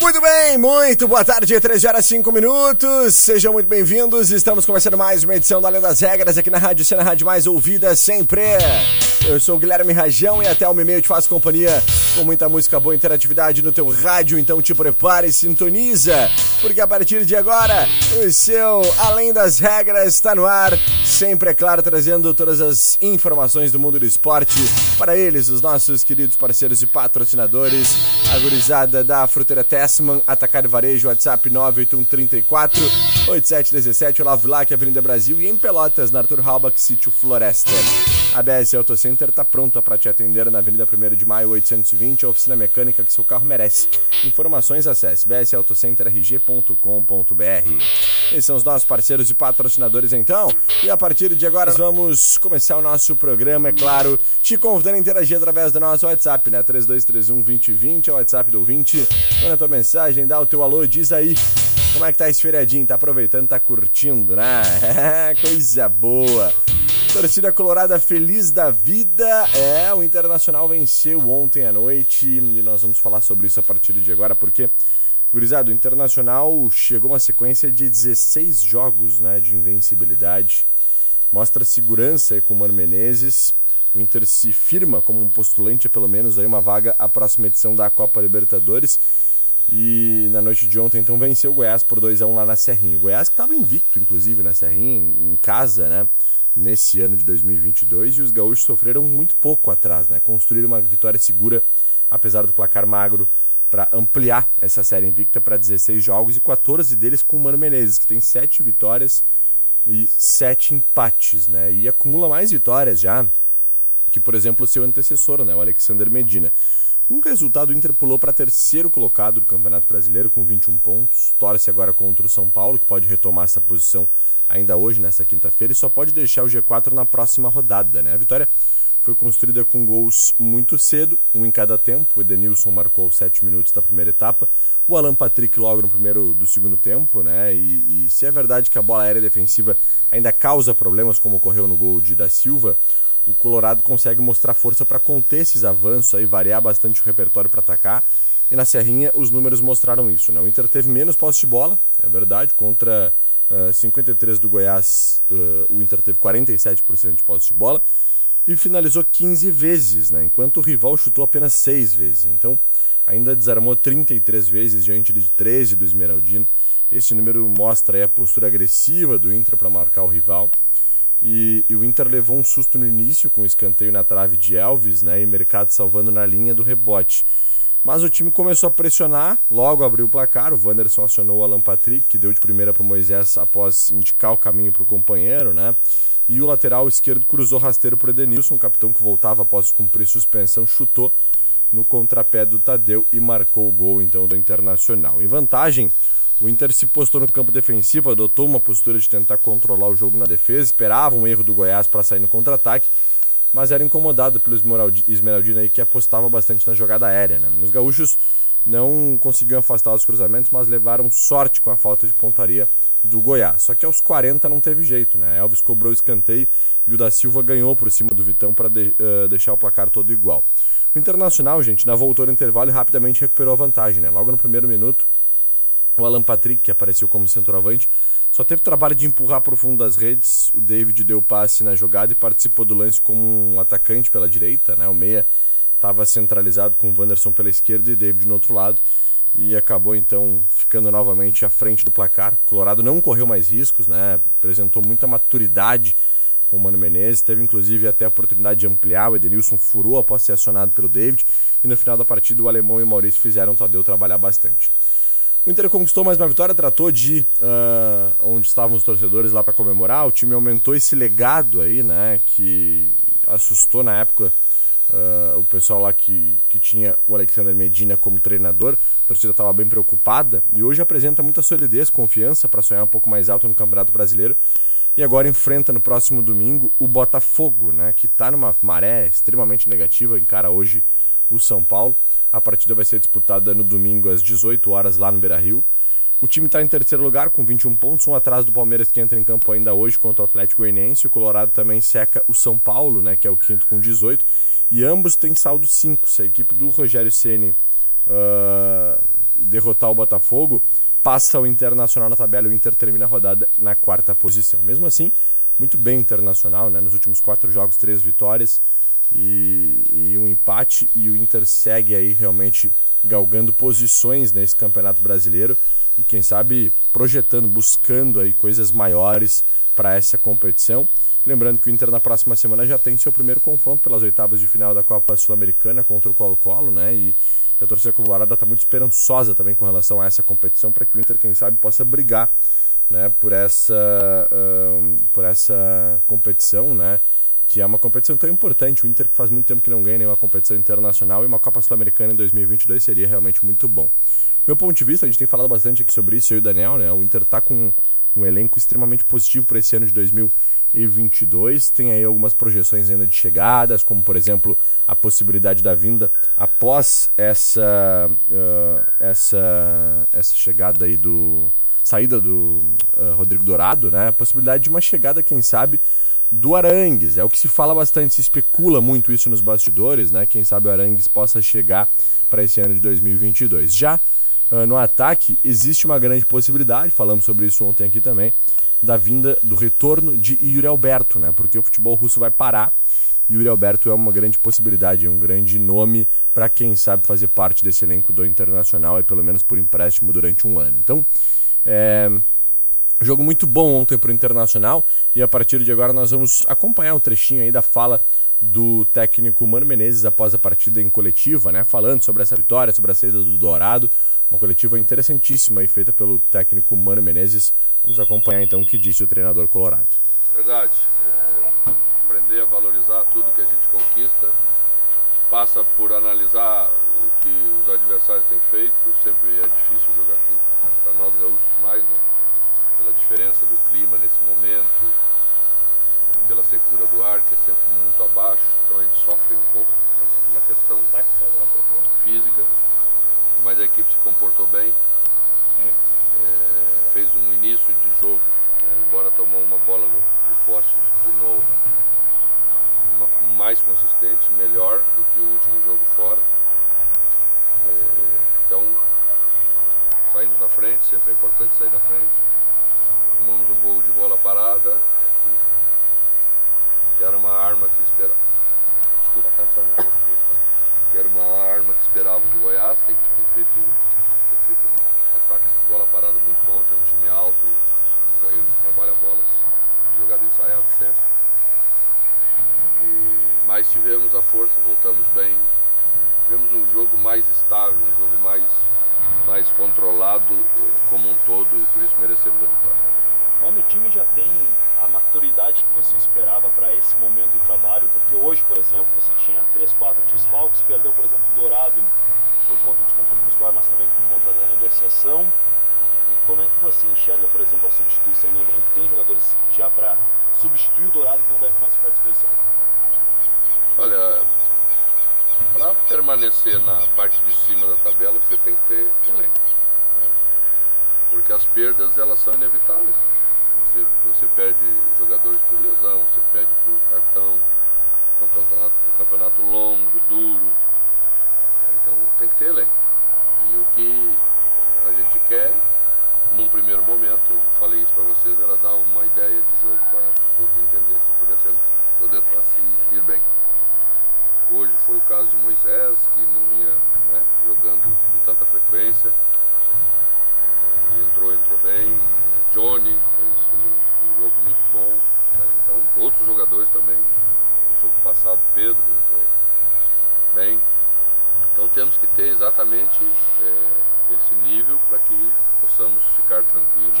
Muito bem, muito boa tarde, 13 horas 5 minutos. Sejam muito bem-vindos. Estamos começando mais uma edição da Além das Regras aqui na Rádio Cena Rádio Mais Ouvida sempre. Eu sou o Guilherme Rajão e até o meio te faço companhia com muita música boa interatividade no teu rádio, então te prepare e sintoniza, porque a partir de agora o seu Além das Regras está no ar, sempre é claro trazendo todas as informações do mundo do esporte para eles, os nossos queridos parceiros e patrocinadores, a gurizada da Fruteira Tessman, Atacar Varejo, WhatsApp 98134 8717, Olavo Vilac, Avenida Brasil e em Pelotas, na Arthur Halbach, Sítio Floresta. A BS Auto Center está pronta para te atender na Avenida 1 de Maio 820, a oficina mecânica que seu carro merece. Informações acesse bsautocenterrg.com.br. Esses são os nossos parceiros e patrocinadores então. E a partir de agora vamos começar o nosso programa, é claro, te convidando a interagir através do nosso WhatsApp, né? 3231 2020 é o WhatsApp do ouvinte. Manda tua mensagem, dá o teu alô, diz aí como é que tá esse feriadinho? Tá aproveitando, tá curtindo, né? Coisa boa. Torcida Colorada feliz da vida. É, o Internacional venceu ontem à noite e nós vamos falar sobre isso a partir de agora, porque, gurizado, o Internacional chegou uma sequência de 16 jogos né, de invencibilidade. Mostra segurança aí com o Mano Menezes. O Inter se firma como um postulante pelo menos aí uma vaga à próxima edição da Copa Libertadores. E na noite de ontem, então, venceu o Goiás por 2 a 1 lá na Serrinha. O Goiás que estava invicto, inclusive, na Serrinha, em casa, né? nesse ano de 2022 e os gaúchos sofreram muito pouco atrás, né? Construíram uma vitória segura, apesar do placar magro, para ampliar essa série invicta para 16 jogos e 14 deles com o Mano Menezes, que tem 7 vitórias e 7 empates, né? E acumula mais vitórias já que, por exemplo, seu antecessor, né? O Alexander Medina. Com o resultado, o Inter pulou para terceiro colocado do Campeonato Brasileiro com 21 pontos. Torce agora contra o São Paulo, que pode retomar essa posição ainda hoje, nessa quinta-feira, e só pode deixar o G4 na próxima rodada. Né? A vitória foi construída com gols muito cedo, um em cada tempo. O Edenilson marcou aos 7 minutos da primeira etapa, o Alan Patrick logo no primeiro do segundo tempo, né? E, e se é verdade que a bola aérea defensiva ainda causa problemas, como ocorreu no gol de da Silva, o Colorado consegue mostrar força para conter esses avanços aí, variar bastante o repertório para atacar. E na Serrinha os números mostraram isso, né? O Inter teve menos posse de bola, é verdade, contra uh, 53 do Goiás, uh, o Inter teve 47% de posse de bola e finalizou 15 vezes, né? enquanto o rival chutou apenas 6 vezes. Então, ainda desarmou 33 vezes diante de 13 do Esmeraldino. Esse número mostra a postura agressiva do Inter para marcar o rival. E, e, o Inter levou um susto no início com o escanteio na trave de Elvis, né? E Mercado salvando na linha do rebote. Mas o time começou a pressionar, logo abriu o placar. O Wanderson acionou o Alan Patrick, que deu de primeira para o Moisés após indicar o caminho para o companheiro, né? E o lateral esquerdo cruzou rasteiro para o Edenilson, capitão que voltava após cumprir suspensão, chutou no contrapé do Tadeu e marcou o gol então do Internacional. Em vantagem, o Inter se postou no campo defensivo, adotou uma postura de tentar controlar o jogo na defesa, esperava um erro do Goiás para sair no contra-ataque mas era incomodado pelo Esmeraldino aí que apostava bastante na jogada aérea. Né? Os gaúchos não conseguiam afastar os cruzamentos, mas levaram sorte com a falta de pontaria do Goiás. Só que aos 40 não teve jeito, né? Elvis cobrou o escanteio e o da Silva ganhou por cima do Vitão para de, uh, deixar o placar todo igual. O Internacional, gente, na voltou no intervalo e rapidamente recuperou a vantagem, né? Logo no primeiro minuto, o Alan Patrick, que apareceu como centroavante, só teve trabalho de empurrar para o fundo das redes. O David deu passe na jogada e participou do lance como um atacante pela direita. Né? O Meia estava centralizado com o Wanderson pela esquerda e David no outro lado. E acabou então ficando novamente à frente do placar. O Colorado não correu mais riscos, né? apresentou muita maturidade com o Mano Menezes. Teve inclusive até a oportunidade de ampliar. O Edenilson furou após ser acionado pelo David. E no final da partida, o Alemão e o Maurício fizeram o Tadeu trabalhar bastante. O Inter conquistou mais uma vitória, tratou de uh, onde estavam os torcedores lá para comemorar. O time aumentou esse legado aí, né? Que assustou na época uh, o pessoal lá que, que tinha o Alexander Medina como treinador. A torcida estava bem preocupada e hoje apresenta muita solidez, confiança para sonhar um pouco mais alto no Campeonato Brasileiro. E agora enfrenta no próximo domingo o Botafogo, né? Que está numa maré extremamente negativa, encara hoje o São Paulo. A partida vai ser disputada no domingo às 18 horas lá no Beira-Rio. O time está em terceiro lugar com 21 pontos, um atrás do Palmeiras que entra em campo ainda hoje contra o Atlético Goianiense. O Colorado também seca o São Paulo, né, que é o quinto com 18. E ambos têm saldo 5. Se a equipe do Rogério Ceni uh, derrotar o Botafogo, passa o Internacional na tabela e o Inter termina a rodada na quarta posição. Mesmo assim, muito bem o Internacional, né? nos últimos quatro jogos, três vitórias e, e um empate e o Inter segue aí realmente galgando posições nesse Campeonato Brasileiro e quem sabe projetando, buscando aí coisas maiores para essa competição. Lembrando que o Inter na próxima semana já tem seu primeiro confronto pelas oitavas de final da Copa Sul-Americana contra o Colo-Colo, né? E a torcida colorada está muito esperançosa também com relação a essa competição para que o Inter, quem sabe, possa brigar, né? Por essa, uh, por essa competição, né? Que é uma competição tão importante. O Inter que faz muito tempo que não ganha nenhuma competição internacional e uma Copa Sul-Americana em 2022 seria realmente muito bom. Meu ponto de vista, a gente tem falado bastante aqui sobre isso, eu e o Daniel, né? O Inter está com um elenco extremamente positivo para esse ano de 2022. Tem aí algumas projeções ainda de chegadas, como por exemplo a possibilidade da vinda após essa uh, essa essa chegada aí do saída do uh, Rodrigo Dourado, né? A possibilidade de uma chegada, quem sabe, do Arangues. É o que se fala bastante, se especula muito isso nos bastidores, né? Quem sabe o Arangues possa chegar para esse ano de 2022. Já uh, no ataque, existe uma grande possibilidade, falamos sobre isso ontem aqui também, da vinda, do retorno de Yuri Alberto, né? Porque o futebol russo vai parar. e Yuri Alberto é uma grande possibilidade, um grande nome para quem sabe fazer parte desse elenco do Internacional, e pelo menos por empréstimo durante um ano. Então, é, Jogo muito bom ontem para o Internacional e a partir de agora nós vamos acompanhar um trechinho aí da fala do técnico Mano Menezes após a partida em coletiva, né? Falando sobre essa vitória, sobre a saída do Dourado. Uma coletiva interessantíssima aí feita pelo técnico Mano Menezes. Vamos acompanhar então o que disse o treinador colorado. Verdade. É aprender a valorizar tudo que a gente conquista. Passa por analisar o que os adversários têm feito. Sempre é difícil jogar aqui. Para nós gaúchos mais, né? Pela diferença do clima nesse momento, pela secura do ar, que é sempre muito abaixo, então a gente sofre um pouco né, na questão física, mas a equipe se comportou bem, é, fez um início de jogo, né, embora tomou uma bola no, no poste de novo, uma, mais consistente, melhor do que o último jogo fora. É, então saímos na frente, sempre é importante sair na frente. Tomamos um gol de bola parada, que era uma arma que esperava. Desculpa. Que era uma arma que esperavam de Goiás, tem, tem feito, tem feito ataques de bola parada muito bom, tem um time alto, Jair trabalha bolas, jogada ensaiada sempre. E, mas tivemos a força, voltamos bem. Tivemos um jogo mais estável, um jogo mais, mais controlado eh, como um todo e por isso merecemos a vitória. Quando o time já tem a maturidade que você esperava para esse momento de trabalho, porque hoje, por exemplo, você tinha três, quatro desfalques, perdeu, por exemplo, o Dourado por conta do desconforto muscular, mas também por conta da negociação. E como é que você enxerga, por exemplo, a substituição no elenco? Tem jogadores já para substituir o Dourado que não deve mais ficar à disposição? Olha, para permanecer na parte de cima da tabela, você tem que ter elenco. Né? Porque as perdas, elas são inevitáveis você, você perde jogadores por lesão, você perde por cartão, campeonato, um campeonato longo, duro. Então tem que ter elenco. E o que a gente quer, num primeiro momento, eu falei isso para vocês, era dar uma ideia de jogo para todos entenderem se pudesse poder si, ir bem. Hoje foi o caso de Moisés, que não vinha né, jogando com tanta frequência. E entrou, entrou bem. Johnny fez um, jogo muito bom. Né? Então, outros jogadores também. No jogo passado, Pedro entrou bem. Então, temos que ter exatamente é, esse nível para que possamos ficar tranquilos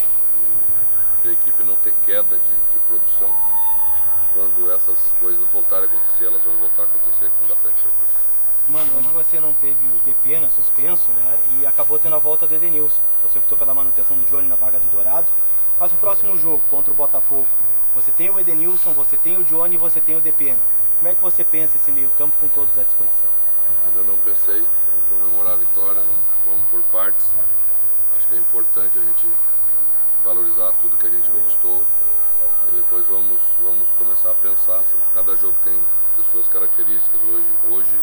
e a equipe não ter queda de, de produção. Quando essas coisas voltarem a acontecer, elas vão voltar a acontecer com bastante frequência. Mano, hoje você não teve o DP, né, suspenso, né, e acabou tendo a volta do Edenilson. Você optou pela manutenção do Johnny na vaga do Dourado. Mas o próximo jogo, contra o Botafogo, você tem o Edenilson, você tem o Johnny e você tem o DP. Né? Como é que você pensa esse meio campo com todos à disposição? Ainda não pensei, vamos comemorar a vitória, vamos por partes. Acho que é importante a gente valorizar tudo que a gente conquistou e depois vamos, vamos começar a pensar. Cada jogo tem as suas características. Hoje, hoje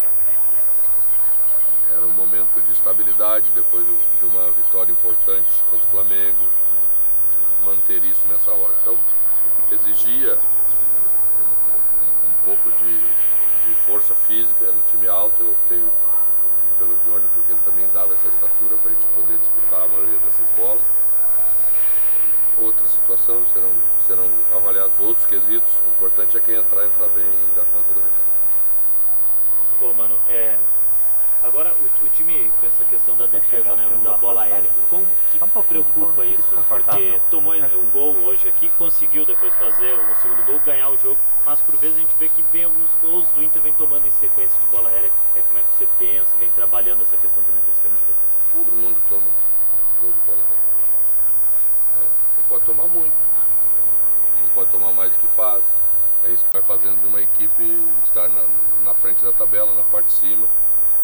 era um momento de estabilidade depois de uma vitória importante contra o Flamengo, manter isso nessa hora. Então, exigia um, pouco de, de, força física, um time alto, eu optei pelo Johnny porque ele também dava essa estatura para a gente poder disputar a maioria dessas bolas. Outra situação, serão, serão avaliados outros quesitos. O importante é quem entrar, entrar bem e dar conta do recado. Pô, mano, é, Agora, o, o, time, com essa questão da defesa, né, da bola aérea, como que preocupa isso? Porque tomou o gol hoje aqui, conseguiu depois fazer o segundo gol, ganhar o jogo, mas por vezes a gente vê que vem alguns gols do Inter vem tomando em sequência de bola aérea. É como é que você pensa, vem trabalhando essa questão também com o sistema de defesa? Todo mundo toma gol de bola aérea. É, não pode tomar muito, não pode tomar mais do que faz. É isso que vai fazendo de uma equipe estar na, na frente da tabela, na parte de cima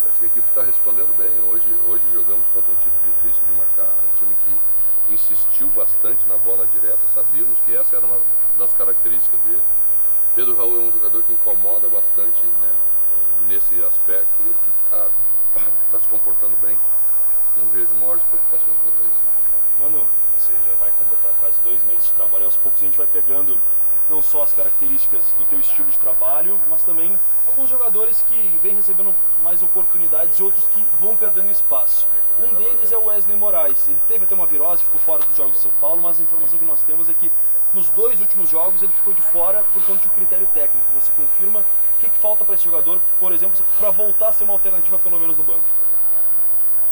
Acho que a equipe está respondendo bem. Hoje, hoje jogamos contra um time difícil de marcar, um time que insistiu bastante na bola direta, sabíamos que essa era uma das características dele. Pedro Raul é um jogador que incomoda bastante né, nesse aspecto e está tá se comportando bem. Não vejo maiores preocupações quanto a isso. Mano, você já vai completar quase dois meses de trabalho, aos poucos a gente vai pegando não só as características do teu estilo de trabalho, mas também alguns jogadores que vêm recebendo mais oportunidades e outros que vão perdendo espaço. Um deles é o Wesley Moraes. Ele teve até uma virose, ficou fora dos Jogos de São Paulo, mas a informação que nós temos é que nos dois últimos jogos ele ficou de fora por conta de um critério técnico. Você confirma o que, que falta para esse jogador, por exemplo, para voltar a ser uma alternativa pelo menos no banco?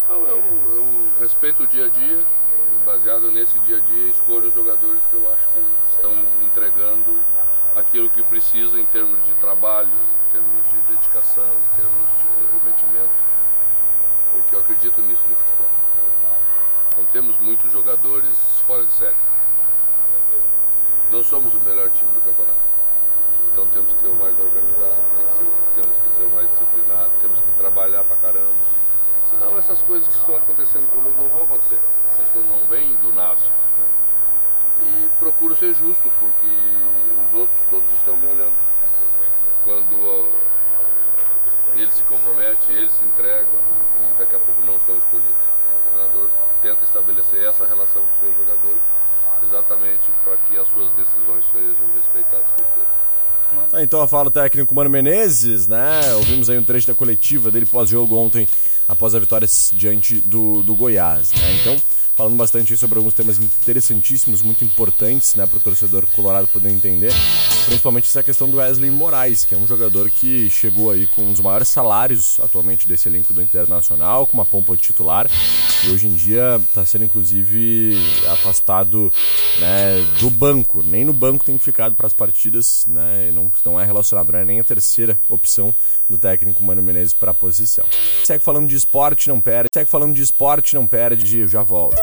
Eu, eu, eu respeito o dia a dia, baseado nesse dia a dia, escolho os jogadores que eu acho que estão entregando aquilo que precisa em termos de trabalho, em termos de dedicação, em termos de comprometimento, porque eu acredito nisso no futebol. Não temos muitos jogadores fora de série. Não somos o melhor time do campeonato. Então temos que ser o mais organizado, temos que ser o mais disciplinado, temos que trabalhar pra caramba. Senão essas coisas que estão acontecendo comigo não vão acontecer. Isso não vem do nada. Né? E procuro ser justo, porque os outros todos estão me olhando. Quando eles se comprometem, eles se entregam e daqui a pouco não são escolhidos. O treinador tenta estabelecer essa relação com os seus jogadores exatamente para que as suas decisões sejam respeitadas por todos. Ah, então a fala do técnico Mano Menezes, né? Ouvimos aí um trecho da coletiva dele pós-jogo ontem, após a vitória diante do, do Goiás, né? Então, falando bastante sobre alguns temas interessantíssimos, muito importantes, né, para o torcedor colorado poder entender, principalmente essa questão do Wesley Moraes, que é um jogador que chegou aí com um dos maiores salários atualmente desse elenco do Internacional, com uma pompa de titular, e hoje em dia está sendo inclusive afastado né, do banco, nem no banco tem ficado para as partidas, né, e não, não é relacionado, não é nem a terceira opção do técnico Mano Menezes para a posição. Segue falando de esporte, não perde, segue falando de esporte, não perde, eu já volto.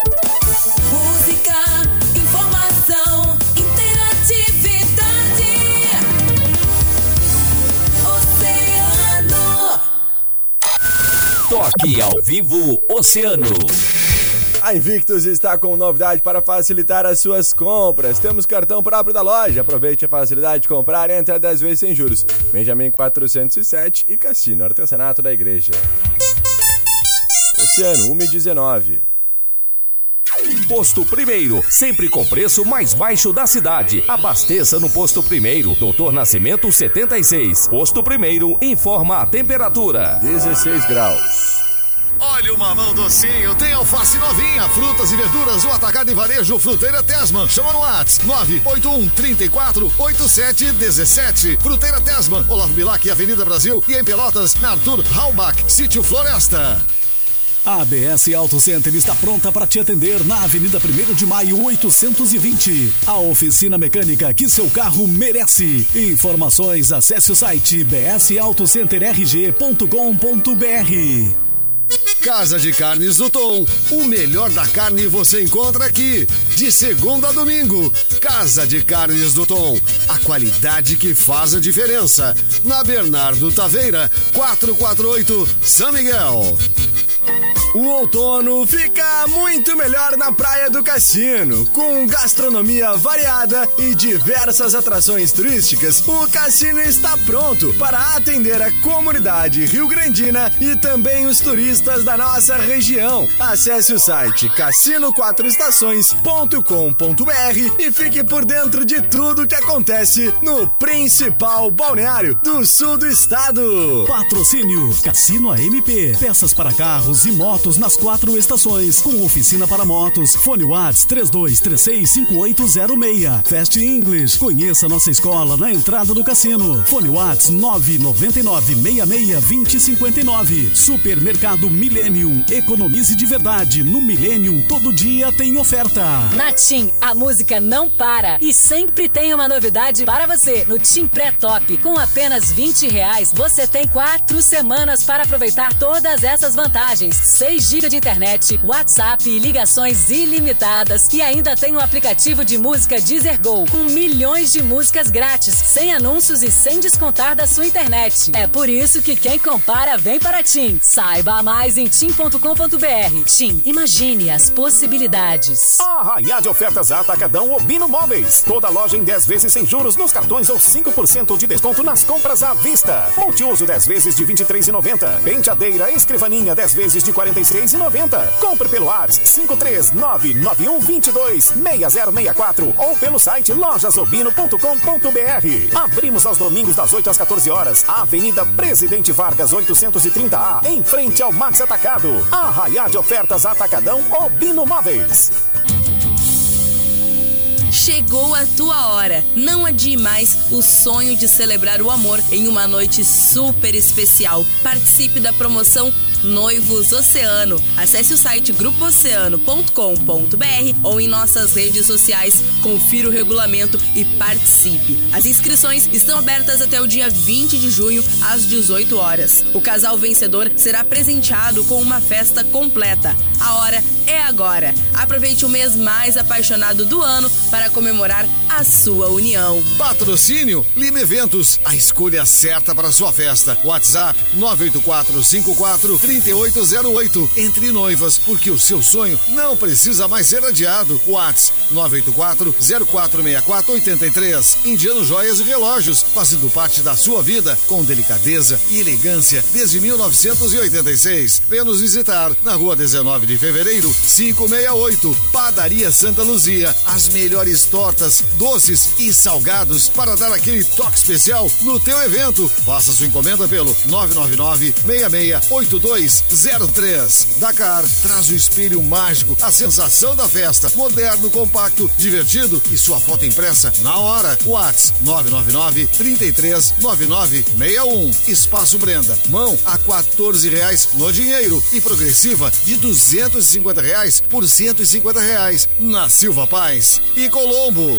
Música, informação, Toque ao vivo Oceano. A Invictus está com novidade para facilitar as suas compras. Temos cartão próprio da loja. Aproveite a facilidade de comprar entre a 10 vezes sem juros. Benjamin 407 e Cassino, artesanato da igreja. Oceano 1 e 19. Posto Primeiro, sempre com preço mais baixo da cidade. Abasteça no Posto Primeiro, Doutor Nascimento 76. Posto Primeiro informa a temperatura: 16 graus. Olha o mamão docinho, tem alface novinha, frutas e verduras, o atacado e varejo Fruteira Tesman. Chama no Whats 981 34 87 17. Fruteira Tesman, Olavo Bilac, Avenida Brasil e em Pelotas, na Arthur Halbach, Sítio Floresta. A ABS Auto Center está pronta para te atender na Avenida 1 de Maio 820. A oficina mecânica que seu carro merece. Informações, acesse o site bsautocenterrg.com.br. Casa de Carnes do Tom. O melhor da carne você encontra aqui. De segunda a domingo. Casa de Carnes do Tom. A qualidade que faz a diferença. Na Bernardo Taveira, 448, São Miguel. O outono fica muito melhor na Praia do Cassino. Com gastronomia variada e diversas atrações turísticas, o cassino está pronto para atender a comunidade rio-grandina e também os turistas da nossa região. Acesse o site cassino4estações.com.br e fique por dentro de tudo que acontece no principal balneário do sul do estado. Patrocínio Cassino AMP. Peças para carros e motos nas quatro estações. Com oficina para motos. Fone Whats 32365806. Fast English. Conheça nossa escola na entrada do cassino. Fone Whats 999662059. Supermercado Millennium. Economize de verdade. No Millennium todo dia tem oferta. Na TIM, a música não para e sempre tem uma novidade para você. No TIM Pré-Top, com apenas 20 reais, você tem quatro semanas para aproveitar todas essas vantagens. 3 GB de internet, WhatsApp e ligações ilimitadas. E ainda tem o um aplicativo de música Deezer Go, com milhões de músicas grátis, sem anúncios e sem descontar da sua internet. É por isso que quem compara vem para a TIM. Saiba mais em tim.com.br. TIM, imagine as possibilidades. Arraiá de ofertas Atacadão Obino Móveis. Toda loja em 10 vezes sem juros nos cartões ou 5% de desconto nas compras à vista. Multiuso 10 vezes de R$ 23,90. Penteadeira, escrivaninha 10 vezes de 40 146,90. Compre pelo ATS 53991226064 ou pelo site lojasobino.com.br. Abrimos aos domingos das 8 às 14 horas, Avenida Presidente Vargas 830A, em frente ao Max Atacado. Arraiá de ofertas Atacadão Obino Móveis. Chegou a tua hora. Não adie mais o sonho de celebrar o amor em uma noite super especial. Participe da promoção Noivos Oceano. Acesse o site grupooceano.com.br ou em nossas redes sociais. Confira o regulamento e participe. As inscrições estão abertas até o dia 20 de junho, às 18 horas. O casal vencedor será presenteado com uma festa completa. A hora é agora. Aproveite o mês mais apaixonado do ano para comemorar a sua união. Patrocínio Lima Eventos, a escolha certa para sua festa. WhatsApp 98454 3808. Entre noivas, porque o seu sonho não precisa mais ser adiado. WhatsApp 984 0464 83. Indiano Joias e Relógios, fazendo parte da sua vida com delicadeza e elegância desde 1986. Venha nos visitar na rua 19 de fevereiro, 568. Padaria Santa Luzia. As melhores tortas, doces e salgados para dar aquele toque especial no teu evento. Faça sua encomenda pelo 999 668203. Dakar traz o espelho mágico, a sensação da festa, moderno, compacto, divertido e sua foto impressa na hora. Whats 999 339961. Espaço Brenda. Mão a 14 reais no dinheiro e progressiva de 250 reais por 150 reais na Silva Paz e Colombo.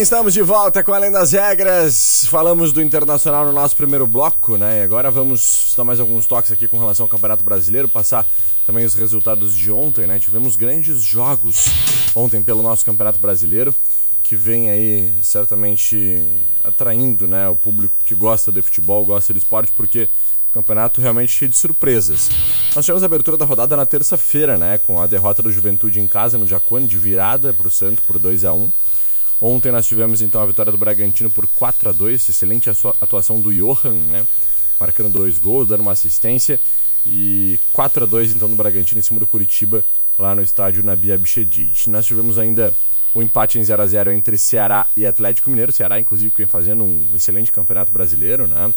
Bem, estamos de volta com Além das Regras. Falamos do Internacional no nosso primeiro bloco, né? E agora vamos dar mais alguns toques aqui com relação ao Campeonato Brasileiro, passar também os resultados de ontem, né? Tivemos grandes jogos ontem pelo nosso Campeonato Brasileiro, que vem aí certamente atraindo, né, o público que gosta de futebol, gosta de esporte, porque Campeonato realmente cheio de surpresas. Nós tivemos a abertura da rodada na terça-feira, né? Com a derrota do Juventude em casa no Jacone, de virada para o Santos por 2 a 1 Ontem nós tivemos então a vitória do Bragantino por 4 a 2 excelente atuação do Johan, né? Marcando dois gols, dando uma assistência. E 4 a 2 então do Bragantino em cima do Curitiba, lá no estádio Nabi Abichedid. Nós tivemos ainda o empate em 0 a 0 entre Ceará e Atlético Mineiro. Ceará, inclusive, vem fazendo um excelente campeonato brasileiro, né?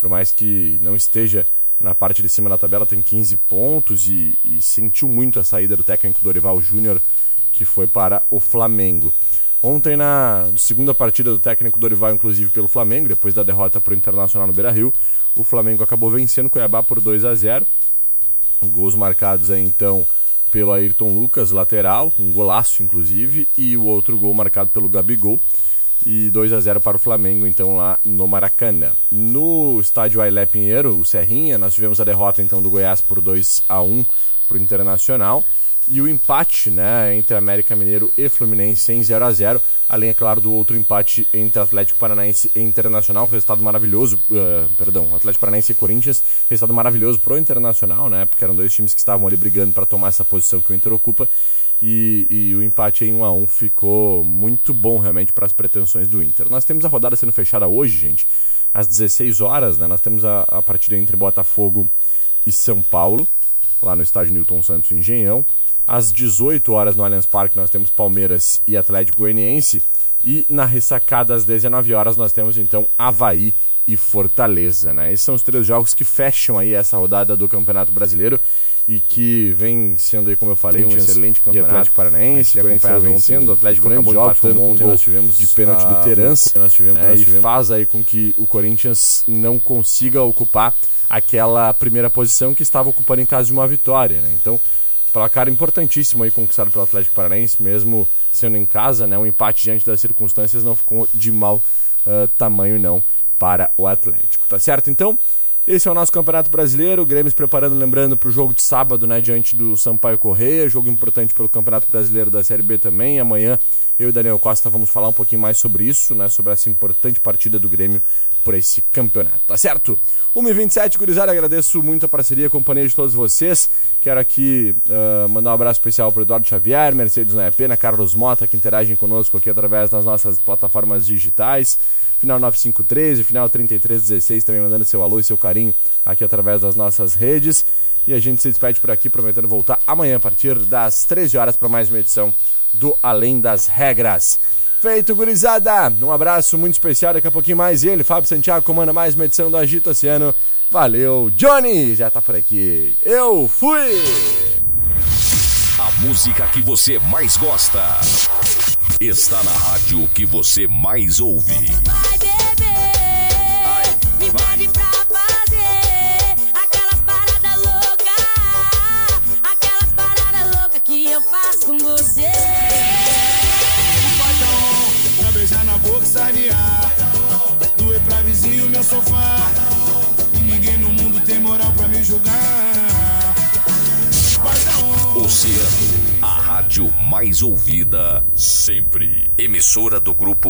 Por mais que não esteja na parte de cima da tabela, tem 15 pontos e, e sentiu muito a saída do técnico Dorival Júnior, que foi para o Flamengo. Ontem, na segunda partida do técnico Dorival, inclusive pelo Flamengo, depois da derrota para o Internacional no Beira Rio, o Flamengo acabou vencendo o Cuiabá por 2 a 0 Gols marcados aí então pelo Ayrton Lucas, lateral, um golaço inclusive, e o outro gol marcado pelo Gabigol. E 2 a 0 para o Flamengo, então, lá no Maracanã. No estádio Ailé Pinheiro, o Serrinha, nós tivemos a derrota então do Goiás por 2 a 1 para o Internacional e o empate né, entre América Mineiro e Fluminense em 0 a 0 além, é claro, do outro empate entre Atlético Paranaense e Internacional, resultado maravilhoso, uh, perdão, Atlético Paranaense e Corinthians, resultado maravilhoso pro Internacional, né, porque eram dois times que estavam ali brigando para tomar essa posição que o Inter ocupa, e, e, o empate em 1 a 1 ficou muito bom realmente para as pretensões do Inter. Nós temos a rodada sendo fechada hoje, gente, às 16 horas, né, nós temos a, a partida entre Botafogo e São Paulo, lá no estádio Newton Santos Engenhão, às 18 horas no Allianz Parque nós temos Palmeiras e Atlético Goianiense. E na ressacada às 19 horas nós temos então Havaí e Fortaleza. Né? Esses são os três jogos que fecham aí essa rodada do Campeonato Brasileiro e que vem sendo aí, como eu falei, um excelente campeonato. Atlético Paranaense, acompanhado vencendo, o Atlético grande jogo, um gol nós tivemos de pênalti do Terence, nós tivemos, né? nós tivemos, e faz aí com que o Corinthians não consiga ocupar aquela primeira posição que estava ocupando em caso de uma vitória, né? Então, Placar importantíssimo aí conquistado pelo Atlético Paranaense, mesmo sendo em casa, né? Um empate diante das circunstâncias não ficou de mau uh, tamanho não para o Atlético, tá certo? Então, esse é o nosso Campeonato Brasileiro, o Grêmio se preparando, lembrando, para o jogo de sábado, né, diante do Sampaio Correia, jogo importante pelo Campeonato Brasileiro da Série B também. Amanhã eu e Daniel Costa vamos falar um pouquinho mais sobre isso, né, sobre essa importante partida do Grêmio por esse campeonato, tá certo? 1h27, gurizada, agradeço muito a parceria, a companhia de todos vocês. Quero aqui uh, mandar um abraço especial para Eduardo Xavier, Mercedes Noé Pena, Carlos Mota, que interagem conosco aqui através das nossas plataformas digitais. Final 9513, final 3316, também mandando seu alô e seu carinho aqui através das nossas redes. E a gente se despede por aqui, prometendo voltar amanhã a partir das 13 horas para mais uma edição do Além das Regras. Feito, gurizada! Um abraço muito especial, daqui a pouquinho mais ele, Fábio Santiago, comanda mais uma edição do Agito Oceano. Valeu, Johnny! Já tá por aqui. Eu fui! A música que você mais gosta está na rádio que você mais ouve. Vai beber, me pede pra fazer aquelas paradas loucas, aquelas paradas loucas que eu faço com você. Pra beijar na boca e sanear. Doer pra vizinho meu sofá. E ninguém no mundo tem moral pra me julgar. Oceano, a rádio mais ouvida sempre. Emissora do grupo